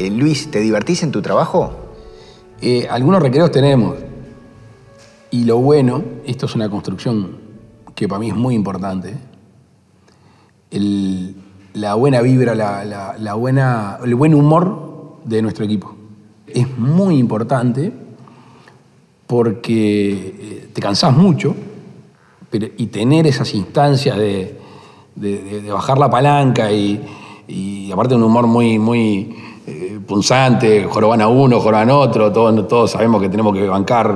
Eh, Luis, ¿te divertís en tu trabajo? Eh, algunos recreos tenemos. Y lo bueno, esto es una construcción que para mí es muy importante. La buena vibra, la, buena, el buen humor de nuestro equipo. Es muy importante porque eh, te cansás mucho pero- y tener esas instancias de, bajar la palanca y, y aparte un humor muy, muy punzante, joroban a uno, joroban a otro, todos, todos sabemos que tenemos que bancar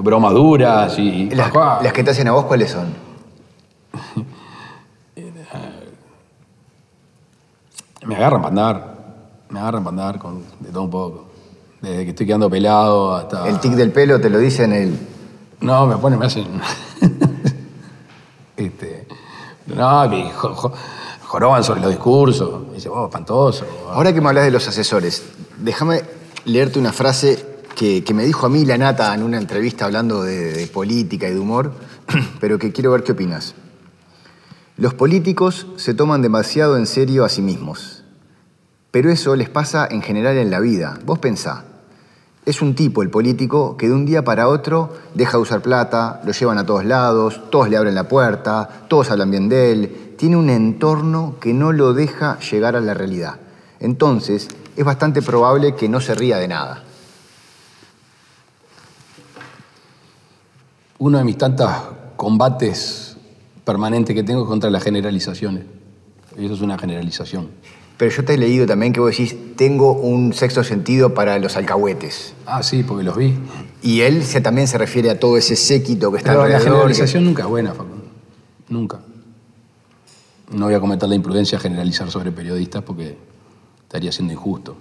bromas duras y... Las, las que te hacen a vos, ¿cuáles son? Me agarran para andar, me agarran para andar con, de todo un poco. Desde que estoy quedando pelado hasta... El tic del pelo te lo dicen el... No, me ponen, me hacen... este, no, que joroban sobre los discursos. Dice, oh, espantoso. Ahora que me hablas de los asesores, déjame leerte una frase que, me dijo a mí la nata en una entrevista hablando de, de política y de humor, pero que quiero ver qué opinas. Los políticos se toman demasiado en serio a sí mismos, pero eso les pasa en general en la vida. Vos pensá, es un tipo el político que de un día para otro deja de usar plata, lo llevan a todos lados, todos le abren la puerta, todos hablan bien de él, tiene un entorno que no lo deja llegar a la realidad. Entonces, es bastante probable que no se ría de nada. Uno de mis tantos combates permanentes que tengo es contra las generalizaciones. Y eso es una generalización. Pero yo te he leído también que vos decís, tengo un sexto sentido para los alcahuetes. Ah, sí, porque los vi. Y él se, también se refiere a todo ese séquito que está Pero la alrededor. generalización nunca es buena, Facundo. Nunca. No voy a cometer la imprudencia de generalizar sobre periodistas porque estaría siendo injusto.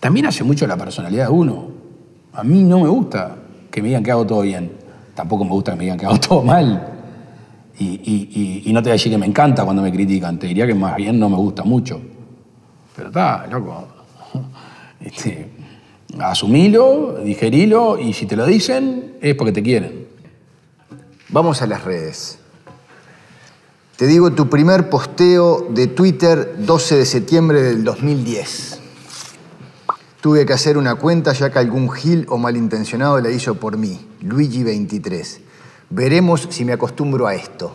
También hace mucho la personalidad de uno. A mí no me gusta que me digan que hago todo bien. Tampoco me gusta que me digan que hago todo mal. Y, no te voy a decir que me encanta cuando me critican. Te diría que más bien no me gusta mucho. Pero está, loco. Este, asumilo, digerilo y si te lo dicen es porque te quieren. Vamos a las redes. Te digo tu primer posteo de Twitter 12 de septiembre del 2010. Tuve que hacer una cuenta ya que algún gil o malintencionado la hizo por mí, Luigi23. Veremos si me acostumbro a esto.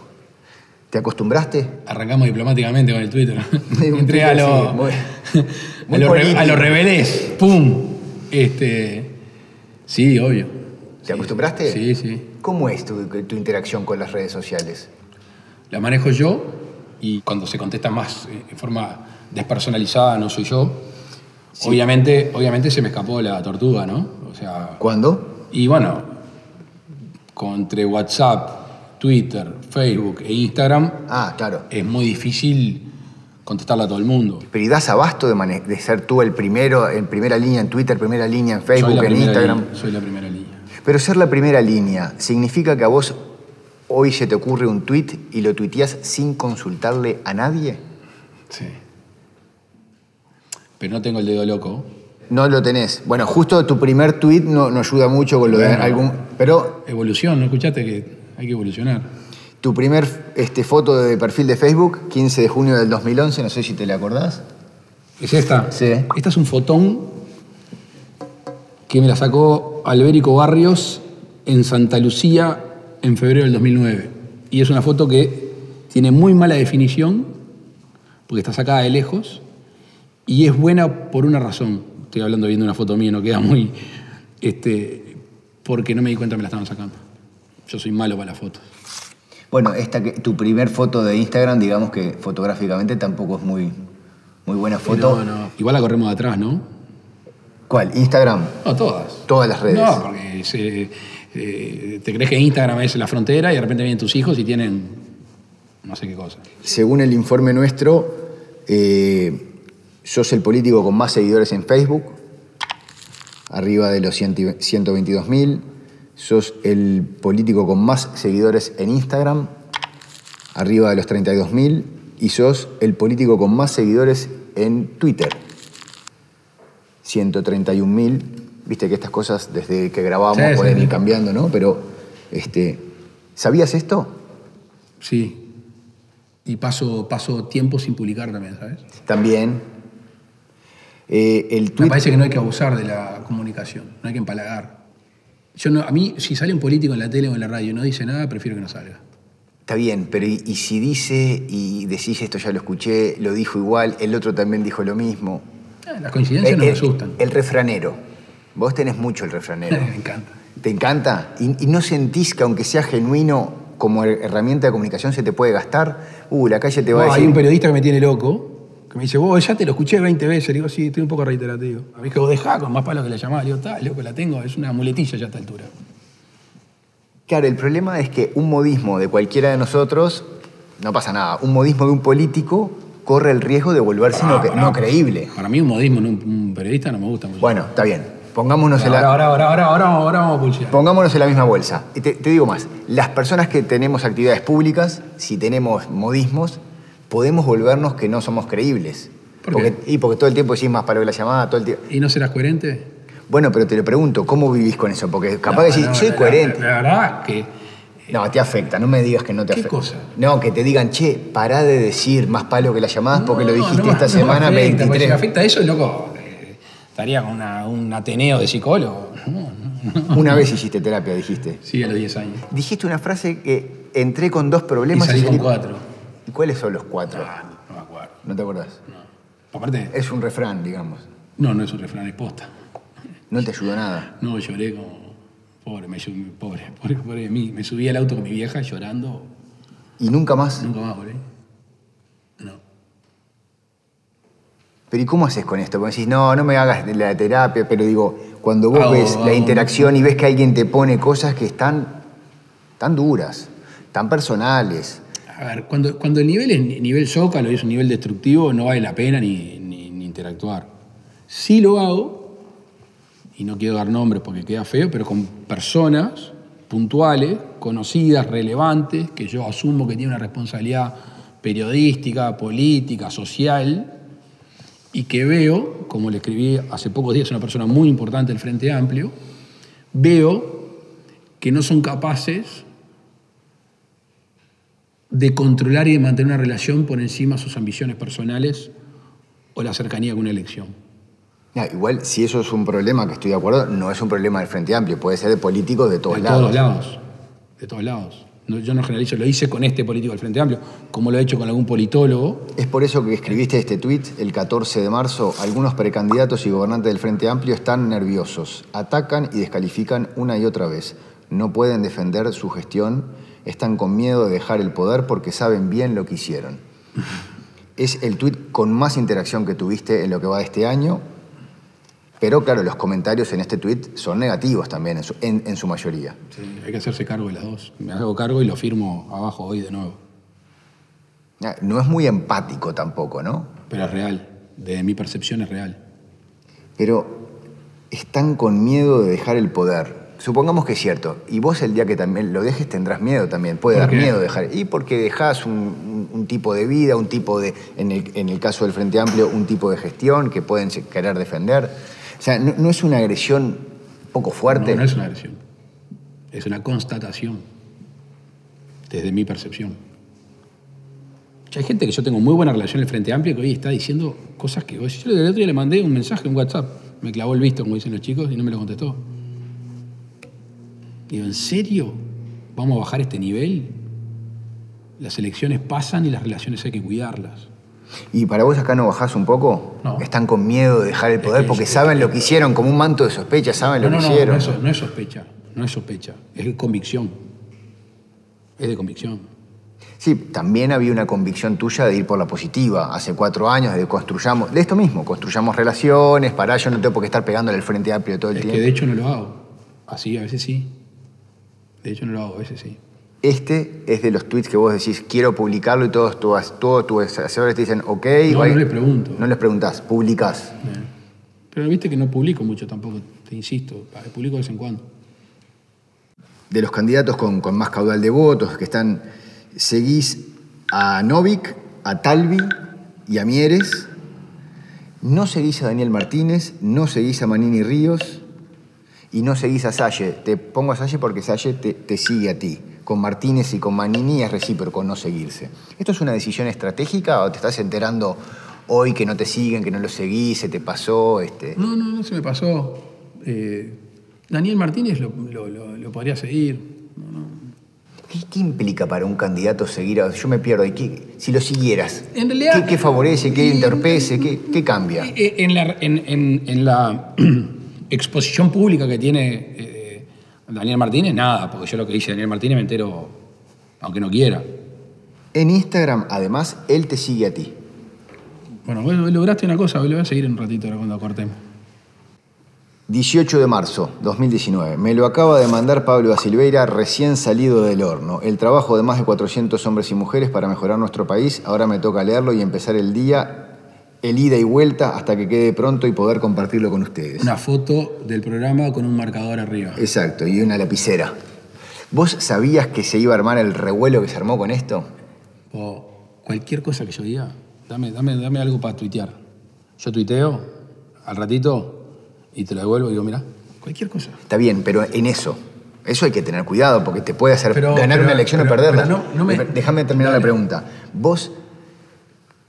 ¿Te acostumbraste? Arrancamos diplomáticamente con el Twitter. Sí, Entré a sí, muy- a los a los rebelés. ¡Pum! Este, sí, obvio. ¿Te acostumbraste? Sí, sí. ¿Cómo es tu, tu interacción con las redes sociales? La manejo yo y cuando se contesta más eh, en forma despersonalizada no soy yo. Obviamente, obviamente se me escapó la tortuga, ¿no? O sea, ¿Cuándo? y bueno, entre WhatsApp, Twitter, Facebook e Instagram Ah, claro. es muy difícil contestarle a todo el mundo. Pero ¿y das abasto de, de ser tú el primero, en primera línea en Twitter, primera línea en Facebook, en Instagram? línea, soy la primera línea. Pero ser la primera línea significa que a vos hoy se te ocurre un tweet y lo tuiteás sin consultarle a nadie. Sí. Pero no tengo el dedo loco. No lo tenés. Bueno, justo tu primer tweet no, no ayuda mucho con lo de algún. Pero Evolución, ¿no escuchaste que hay que evolucionar? tu primer este, foto de perfil de Facebook, 15 de junio del 2011, no sé si te la acordás. ¿Es esta? Sí. Esta es un fotón que me la sacó Albérico Barrios en Santa Lucía en febrero del 2009. Y es una foto que tiene muy mala definición, porque está sacada de lejos, y es buena por una razón. Estoy hablando viendo una foto mía, no queda muy... Este, porque no me di cuenta que me la estaban sacando. Yo soy malo para las fotos. Bueno, esta que, tu primer foto de Instagram, digamos que fotográficamente tampoco es muy, muy buena foto. No, no. Igual la corremos de atrás, ¿no? ¿Cuál? ¿Instagram? No, todas. Todas las redes. No, porque se- eh, te crees que Instagram es la frontera y de repente vienen tus hijos y tienen no sé qué cosa. Según el informe nuestro, eh, sos el político con más seguidores en Facebook, arriba de los 122.000. Sos el político con más seguidores en Instagram, arriba de los 32.000. Y sos el político con más seguidores en Twitter, 131.000. Viste que estas cosas desde que grabamos Sí, pueden sí. ir cambiando, ¿no? Pero, este, ¿sabías esto? Sí. Y paso, paso tiempo sin publicar también, ¿sabes? También. Eh, el Me parece que no hay que abusar de la comunicación, no hay que empalagar. Yo no, a mí, si sale un político en la tele o en la radio y no dice nada, prefiero que no salga. Está bien, pero y, y si dice y decís esto ya lo escuché, lo dijo igual, el otro también dijo lo mismo? Eh, Las coincidencias no me eh, asustan. El refranero. Vos tenés mucho el refranero. me encanta. ¿Te encanta? ¿Y, y no sentís que aunque sea genuino como her- herramienta de comunicación se te puede gastar? Uh, la calle te va No, a hay decir... un periodista que me tiene loco, que me dice, vos ya te lo escuché 20 veces. Le digo, sí, estoy un poco reiterativo. A mí que vos dejá con más palos que la llamada. Le digo, está, loco, la tengo, es una muletilla ya a esta altura. Claro, el problema es que un modismo de cualquiera de nosotros, no pasa nada. Un modismo de un político corre el riesgo de volverse no, Ah, no creíble. Para mí un modismo en un, un periodista no me gusta mucho. Bueno, está bien. Pongámonos en la... ahora, ahora, ahora, ahora, ahora vamos a pulsear. Pongámonos en la misma bolsa. Te digo más, las personas que tenemos actividades públicas, si tenemos modismos, podemos volvernos que no somos creíbles. ¿Por porque, qué? Y porque todo el tiempo decís más para la llamada, todo el tiempo. ¿Y no serás coherente? Bueno, pero te lo pregunto, ¿cómo vivís con eso? Porque capaz No, que decís, no, soy la- coherente. La, la verdad que No, te afecta, no me digas que no te ¿Qué afecta. cosa? No, que te digan, che, pará de decir más palo que las llamadas porque lo dijiste esta semana afecta, porque 23. Si me afecta eso, loco, eh, estaría con una- un ateneo de psicólogo. No, no. Una vez hiciste terapia, dijiste. Sí, a los 10 años. Dijiste una frase que entré con dos Y problemas salí con cuatro. ¿Y cuáles son los cuatro? Ah, no me acuerdo. ¿No te acordás? No. Aparte, Es un refrán, digamos. no, no es un refrán, es posta. No te ayudó nada. No, lloré como. Pobre, me, pobre, pobre, pobre de mí. Me subí al auto con mi vieja llorando. Y nunca más. Nunca más volví. No. Pero ¿y cómo haces con esto? Porque decís, no, no me hagas la terapia, pero digo, cuando vos Hago- ves la hago- interacción y ves que alguien te pone cosas que están tan duras, tan personales. A ver, cuando, cuando el nivel es ni- nivel zócalo y es un nivel destructivo, no vale la pena ni, interactuar. Sí lo hago, y no quiero dar nombres porque queda feo, pero con personas puntuales, conocidas, relevantes, que yo asumo que tienen una responsabilidad periodística, política, social, y que veo, como le escribí hace pocos días a una persona muy importante del Frente Amplio, veo que no son capaces de controlar y de mantener una relación por encima de sus ambiciones personales o la cercanía con una elección. Ya, igual, si eso es un problema, que estoy de acuerdo, no es un problema del Frente Amplio, puede ser de políticos de todos de lados. todos lados. De todos lados. No, yo no generalizo, lo hice con este político del Frente Amplio, como lo he hecho con algún politólogo. Es por eso que escribiste este tuit el 14 de marzo. Algunos precandidatos y gobernantes del Frente Amplio están nerviosos. Atacan y descalifican una y otra vez. No pueden defender su gestión. Están con miedo de dejar el poder porque saben bien lo que hicieron. Es el tuit con más interacción que tuviste en lo que va de este año. Pero claro, los comentarios en este tuit son negativos también, en su, en- en su mayoría. hay que hacerse cargo de las dos. Me hago cargo y lo firmo abajo hoy de nuevo. Ya, No es muy empático tampoco, ¿no? Pero es real. De mi percepción es real. Pero están con miedo de dejar el poder. Supongamos que es cierto. Y vos el día que también lo dejes tendrás miedo también. Puede ¿Por dar qué? miedo dejar. Y porque dejás un, un- un tipo de vida, un tipo de, en el, en el caso del Frente Amplio, un tipo de gestión que pueden querer defender. O sea, no, no es una agresión poco fuerte. No, no es una agresión. Es una constatación. Desde mi percepción. Hay gente que yo tengo muy buena relación en el Frente Amplio que hoy está diciendo cosas que. Yo el otro día le mandé un mensaje en WhatsApp. Me clavó el visto, como dicen los chicos, y no me lo contestó. Digo, ¿en serio? ¿Vamos a bajar este nivel? Las elecciones pasan y las relaciones hay que cuidarlas. ¿Y para vos acá no bajás un poco? No. Están con miedo de dejar el poder que- porque es saben lo que hicieron, como un manto de sospecha, saben No, lo no, que hicieron. no es, no es sospecha, no es sospecha, es convicción. Es de convicción. Sí, también había una convicción tuya de ir por la positiva hace cuatro años, de construyamos, de esto mismo, construyamos relaciones, para yo no tengo por qué estar pegándole al frente amplio todo el Es tiempo. que de hecho no lo hago. Así, a veces sí. De hecho no lo hago, a veces sí. Este es de los tweets que vos decís, quiero publicarlo y todos tus, todos tus asesores te dicen, ok. No, no les pregunto. No les preguntás, publicás. Pero viste que no publico mucho tampoco, te insisto, publico de vez en cuando. De los candidatos con, con más caudal de votos que están, seguís a Novik, a Talvi y a Mieres. No seguís a Daniel Martínez, no seguís a Manini Ríos y no seguís a Salle. Te pongo a Salle porque Salle te, te sigue a ti. Con Martínez y con Manini es recíproco no seguirse. ¿Esto es una decisión estratégica o te estás enterando hoy que no te siguen, que no lo seguís, se te pasó? Este... No, no, no se me pasó. Eh, Daniel Martínez lo, lo- lo- lo podría seguir. No, no. ¿Qué, qué implica para un candidato seguir a.? Yo me pierdo. ¿y qué- si lo siguieras, En realidad- ¿qué, qué favorece, qué Eh, entorpece, qué, qué cambia? Eh, En la, en- en- en la exposición pública que tiene eh, Daniel Martínez, nada, porque yo lo que dice Daniel Martínez me entero aunque no quiera. En Instagram, además, él te sigue a ti. Bueno, vos lograste una cosa, lo voy a seguir en un ratito ahora cuando cortemos. 18 de marzo 2019. Me lo acaba de mandar Pablo da Silveira, recién salido del horno. El trabajo de más de 400 hombres y mujeres para mejorar nuestro país. Ahora me toca leerlo y empezar el día, el ida y vuelta, hasta que quede pronto y poder compartirlo con ustedes. Una foto del programa con un marcador arriba. Exacto, y una lapicera. ¿Vos sabías que se iba a armar el revuelo que se armó con esto? O cualquier cosa que yo diga, dame, dame, dame algo para tuitear. Yo tuiteo al ratito y te lo devuelvo y digo, mira, cualquier cosa. Está bien, pero en eso. Eso hay que tener cuidado porque te puede hacer Pero- ganar pero- una elección pero- o perderla. no- no me- Déjame terminar Dale. la pregunta. ¿Vos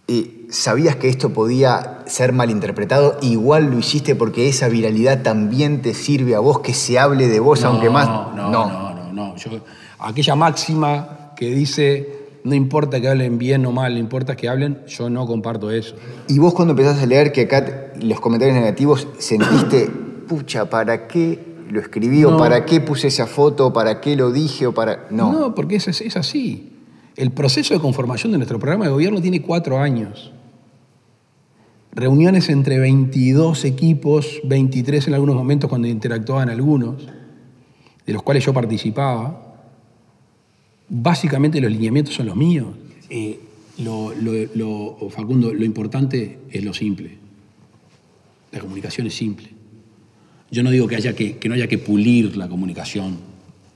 eh, sabías que esto podía ser malinterpretado? Igual lo hiciste porque esa viralidad también te sirve a vos que se hable de vos, aunque más. No, no, no, no. no. Yo- aquella máxima que dice, no importa que hablen bien o mal, lo importa que hablen, yo no comparto eso. Y vos cuando empezás a leer que acá los comentarios negativos sentiste, pucha, ¿para qué lo escribí? ¿O No. para qué puse esa foto? ¿O para qué lo dije? ¿O para...? No. No, porque es, es así. El proceso de conformación de nuestro programa de gobierno tiene cuatro años. Reuniones entre 22 equipos, 23 en algunos momentos cuando interactuaban algunos, de los cuales yo participaba. Básicamente los lineamientos son los míos. Eh, lo, lo- lo- Facundo, lo importante es lo simple. La comunicación es simple. Yo no digo que, haya que, que no haya que pulir la comunicación.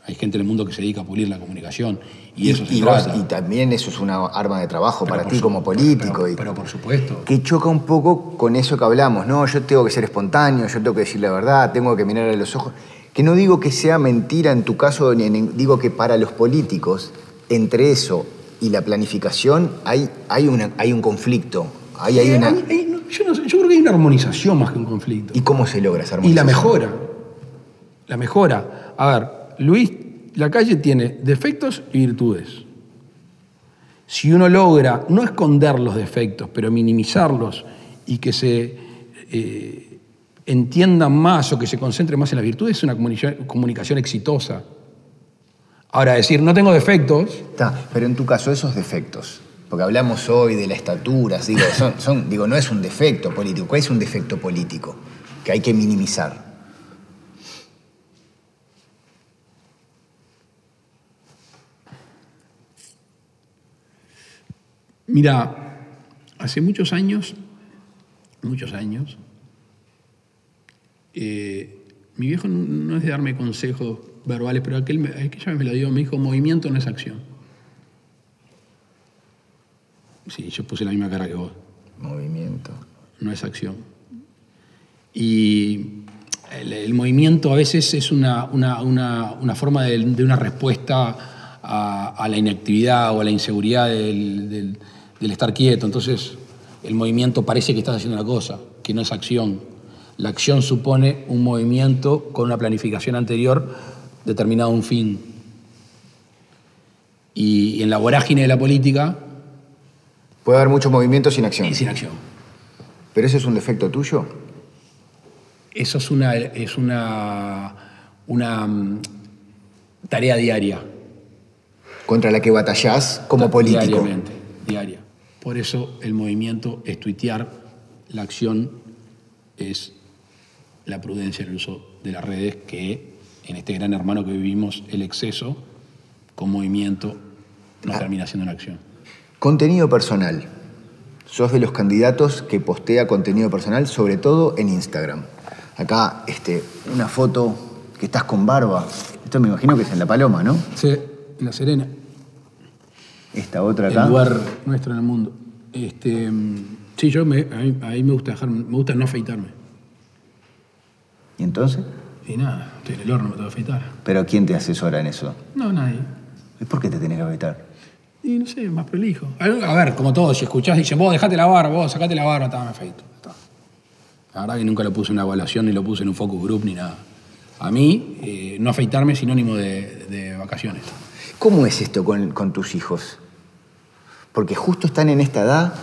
Hay gente en el mundo que se dedica a pulir la comunicación y, eso se y vos- trata. y también eso es una arma de trabajo Pero para ti su- como político. Pero, por supuesto. que choca un poco con eso que hablamos, ¿no? Yo tengo que ser espontáneo, yo tengo que decir la verdad, tengo que mirar a los ojos. Que no digo que sea mentira en tu caso, ni en- digo que para los políticos, entre eso y la planificación, hay, hay, una, hay un conflicto. Hay, hay Eh, una... hay- hay- no, yo, no sé, yo creo que hay una armonización más que un conflicto. ¿Y cómo se logra esa Y la armonización? mejora. La mejora. A ver, Luis Lacalle tiene defectos y virtudes. Si uno logra no esconder los defectos, pero minimizarlos y que se eh, entiendan más o que se concentren más en las virtudes, es una comunicación, exitosa. Ahora, decir, no tengo defectos, Está, pero en tu caso, esos defectos, porque hablamos hoy de la estatura, digo, digo, no es un defecto político, ¿cuál es un defecto político que hay que minimizar? Mira, hace muchos años, muchos años, eh, mi viejo no, es de darme consejos verbales, pero aquel, aquella vez me lo dio, me dijo, movimiento no es acción. Sí, yo puse la misma cara que vos, Movimiento. no es acción. Y el, el movimiento a veces es una, una- una- una forma de, de una respuesta a, a la inactividad o a la inseguridad del, del- del estar quieto. Entonces, el movimiento parece que estás haciendo una cosa, que no es acción. La acción supone un movimiento con una planificación anterior determinado un fin. Y, en la vorágine de la política, Puede haber mucho movimiento sin acción. es sin acción. ¿Pero eso es un defecto tuyo? Eso es una, es una, una mm, tarea diaria. Contra la que batallás como político. Diariamente, diaria. Por eso el movimiento es tuitear, la acción es la prudencia en el uso de las redes, que en este gran hermano que vivimos, el exceso con movimiento no termina siendo una acción. Contenido personal. Sos de los candidatos que postea contenido personal, sobre todo en Instagram. Acá, este, una foto que estás con barba. Esto me imagino que es en La Paloma, ¿no? Sí, en La Serena. Esta otra el acá. lugar nuestro en el mundo. Este, sí, yo me, a, mí, a mí me gusta dejar, me gusta no afeitarme. ¿Y entonces? Y nada, estoy en el horno, me tengo que afeitar. ¿Pero quién te asesora en eso? No, nadie. ¿Y por qué te tenés que afeitar? Y no sé, más prolijo. A ver, como todos, si escuchás, dicen, vos dejate la barba, vos sacate la barba, está, me afeito. está. La verdad que nunca lo puse en una evaluación, ni lo puse en un focus group, ni nada. A mí, eh, no afeitarme es sinónimo de, de vacaciones. ¿Cómo es esto con, con tus hijos? Porque justo están en esta edad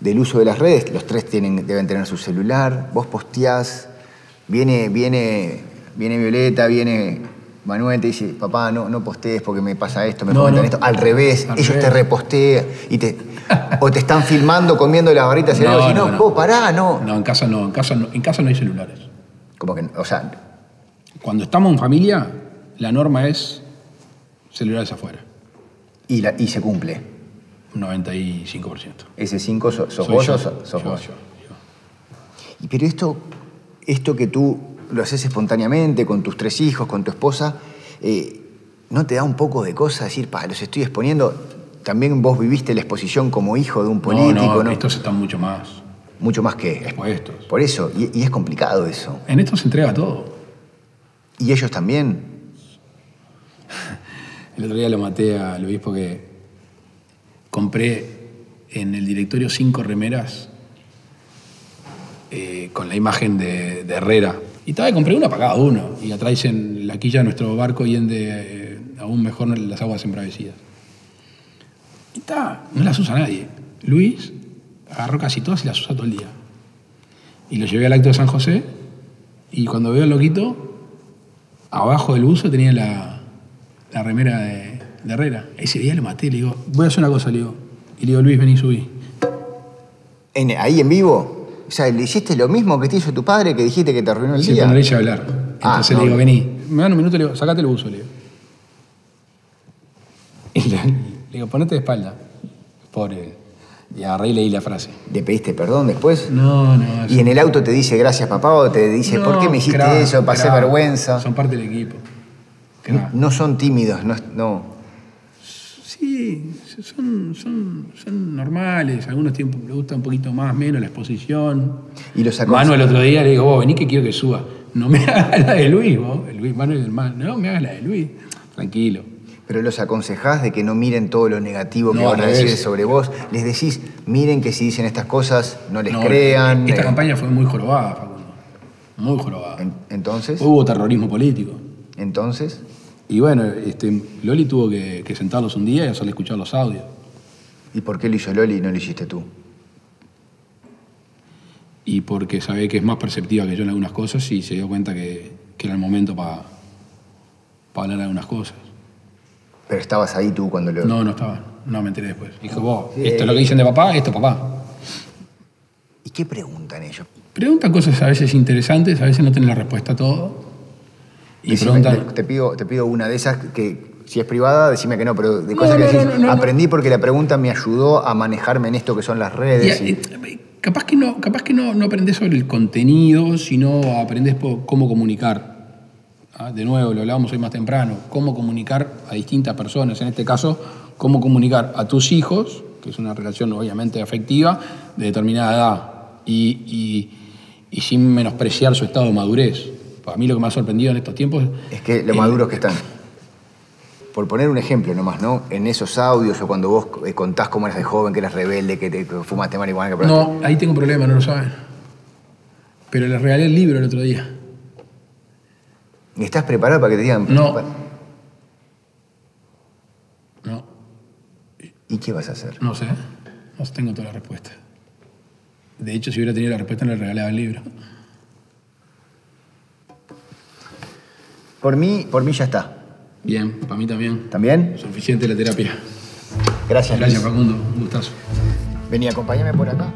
del uso de las redes, los tres tienen, deben tener su celular, vos posteás, viene, viene, viene Violeta, viene Manuel, te dice, papá, no, no postees porque me pasa esto, me No, comentan no. esto. Al revés, Al ellos te repostean y te, o te están filmando comiendo las barritas y no, no, vos pará, no. No, en casa no, en casa no, en casa no hay celulares. Como que, o sea, Cuando estamos en familia, la norma es celulares afuera, y, la- y se cumple. un 95%. Ese 5 sos, sos vos yo, o sos, sos yo, vos. yo, yo. Y Pero esto, esto que tú lo haces espontáneamente con tus tres hijos, con tu esposa, eh, ¿no te da un poco de cosa decir, pa, los estoy exponiendo? También vos viviste la exposición como hijo de un político, no, ¿no? estos están mucho más Mucho más que... expuestos. Por eso, y, y es complicado eso. En esto se entrega todo. Y ellos también. El otro día lo maté al obispo que compré en el directorio cinco remeras eh, con la imagen de, Herrera. Y estaba compré una para cada uno. Y atrás en la quilla de nuestro barco y en de eh, aún mejor las aguas embravecidas. Y está, no las usa nadie. Luis agarró casi todas y las usa todo el día. Y lo llevé al acto de San José. Y cuando veo al loquito, abajo del buzo tenía la, la remera de, de Herrera. Ese día lo maté, le digo, voy a hacer una cosa, le digo. Y le digo, Luis, vení, subí. En- ahí en vivo, o sea, le hiciste lo mismo que te hizo tu padre, que dijiste que te arruinó el Sí, día. no eché a hablar. Ah, Entonces no. le digo, vení. Me dan un minuto, le digo, sacate el buzo, le digo. Y le, le digo, ponete de espalda. Pobre. Y agarré y leí la frase. ¿Le pediste perdón después? No, no. Y en el auto te dice gracias papá o te dice, ¿por qué me hiciste eso? Pasé vergüenza. Son parte del equipo. No son tímidos, no, no. Sí, son, son, son normales. Algunos tiempos le gusta un poquito más, menos la exposición. Y los Manu el otro día le digo, vos vení que quiero que suba. No me hagas la de Luis, vos. El Luis, mal. No me hagas la de Luis. Tranquilo. Pero los aconsejás de que no miren todo lo negativo que No, van a decir sobre vos. Les decís, miren que si dicen estas cosas no les No, crean. Esta eh, campaña fue muy jorobada, Facundo. Muy jorobada. en- entonces, Hubo terrorismo político. entonces, Y bueno, este, Loli tuvo que, que sentarlos un día y hacerle escuchar los audios. ¿y por qué lo hizo Loli y no lo hiciste tú? Y porque sabe que es más perceptiva que yo en algunas cosas y se dio cuenta que, que era el momento para hablar de algunas cosas. Pero estabas ahí tú cuando lo... No, no estaba. No me enteré después. Dijo, vos, esto es lo que dicen de papá, esto es papá. ¿Y qué preguntan ellos? Preguntan cosas a veces interesantes, a veces no tienen la respuesta a todo. Y Decime, preguntan. te, pido, te pido una de esas que, si es privada, decime que no, pero de No, cosas que no, decís, no, no, no. aprendí porque la pregunta me ayudó a manejarme en esto que son las redes. y- eh, capaz que no, capaz que no, no aprendés sobre el contenido, sino aprendés por cómo comunicar. Ah, De nuevo, lo hablábamos hoy más temprano, cómo comunicar a distintas personas, en este caso, cómo comunicar a tus hijos, que es una relación obviamente afectiva, de determinada edad, y, y- y sin menospreciar su estado de madurez. Para mí lo que me ha sorprendido en estos tiempos Es que lo maduros que están. Por poner un ejemplo nomás, ¿no? En esos audios o cuando vos eh, contás cómo eras de joven, que eras rebelde, que te que fumaste marihuana, que No, ahí tengo un problema, no lo saben. Pero les regalé el libro el otro día. ¿Y estás preparado para que te digan? No. No, ¿Y qué vas a hacer? no sé. No tengo toda la respuesta. De hecho, si hubiera tenido la respuesta, no le regalaba el libro. Por mí, por mí ya está. Bien, para mí también. ¿También? Suficiente la terapia. Gracias. Gracias, Luis. Facundo. Un gustazo. Vení, acompáñame por acá.